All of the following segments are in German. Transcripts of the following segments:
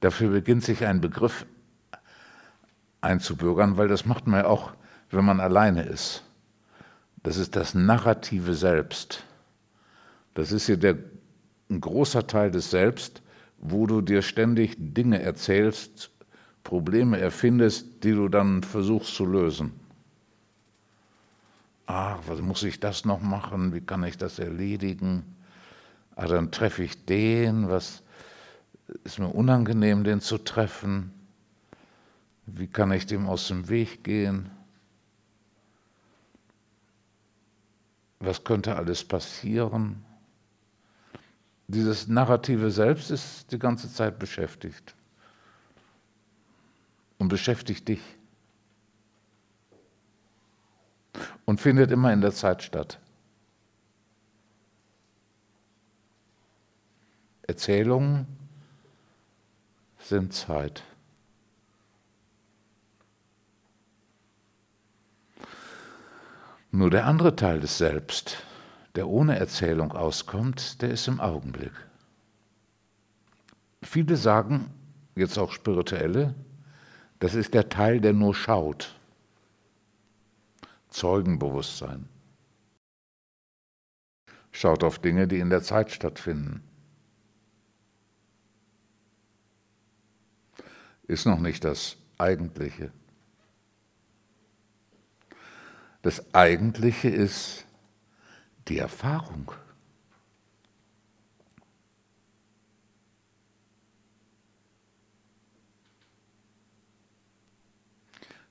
Dafür beginnt sich ein Begriff einzubürgern, weil das macht man ja auch, wenn man alleine ist. Das ist das narrative Selbst. Das ist hier der, ein großer Teil des Selbst, wo du dir ständig Dinge erzählst, Probleme erfindest, die du dann versuchst zu lösen. Ach, was muss ich das noch machen? Wie kann ich das erledigen? Ah, dann treffe ich den, was ist mir unangenehm, den zu treffen. Wie kann ich dem aus dem Weg gehen? Was könnte alles passieren? Dieses narrative Selbst ist die ganze Zeit beschäftigt und beschäftigt dich und findet immer in der Zeit statt. Erzählungen sind Zeit. Nur der andere Teil des Selbst, der ohne Erzählung auskommt, der ist im Augenblick. Viele sagen, jetzt auch Spirituelle, das ist der Teil, der nur schaut. Zeugenbewusstsein. Schaut auf Dinge, die in der Zeit stattfinden. Ist noch nicht das Eigentliche. Das Eigentliche ist die Erfahrung.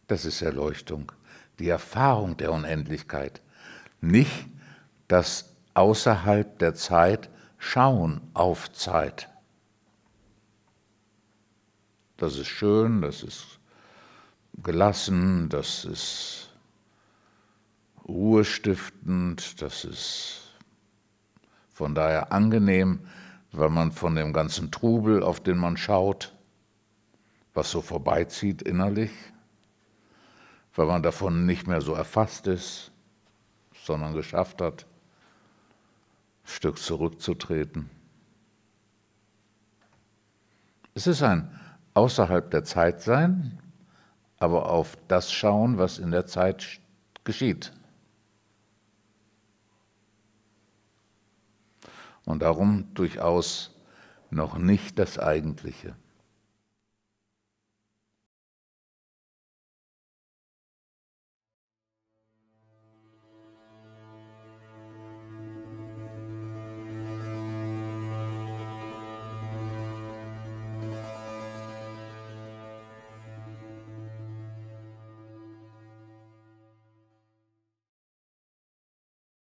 Das ist Erleuchtung, die Erfahrung der Unendlichkeit, nicht das außerhalb der Zeit Schauen auf Zeit. Das ist schön, das ist gelassen, das ist ruhestiftend, das ist von daher angenehm, weil man von dem ganzen Trubel, auf den man schaut, was so vorbeizieht innerlich, weil man davon nicht mehr so erfasst ist, sondern geschafft hat, ein Stück zurückzutreten. Es ist ein außerhalb der Zeit sein, aber auf das schauen, was in der Zeit geschieht. Und darum durchaus noch nicht das Eigentliche.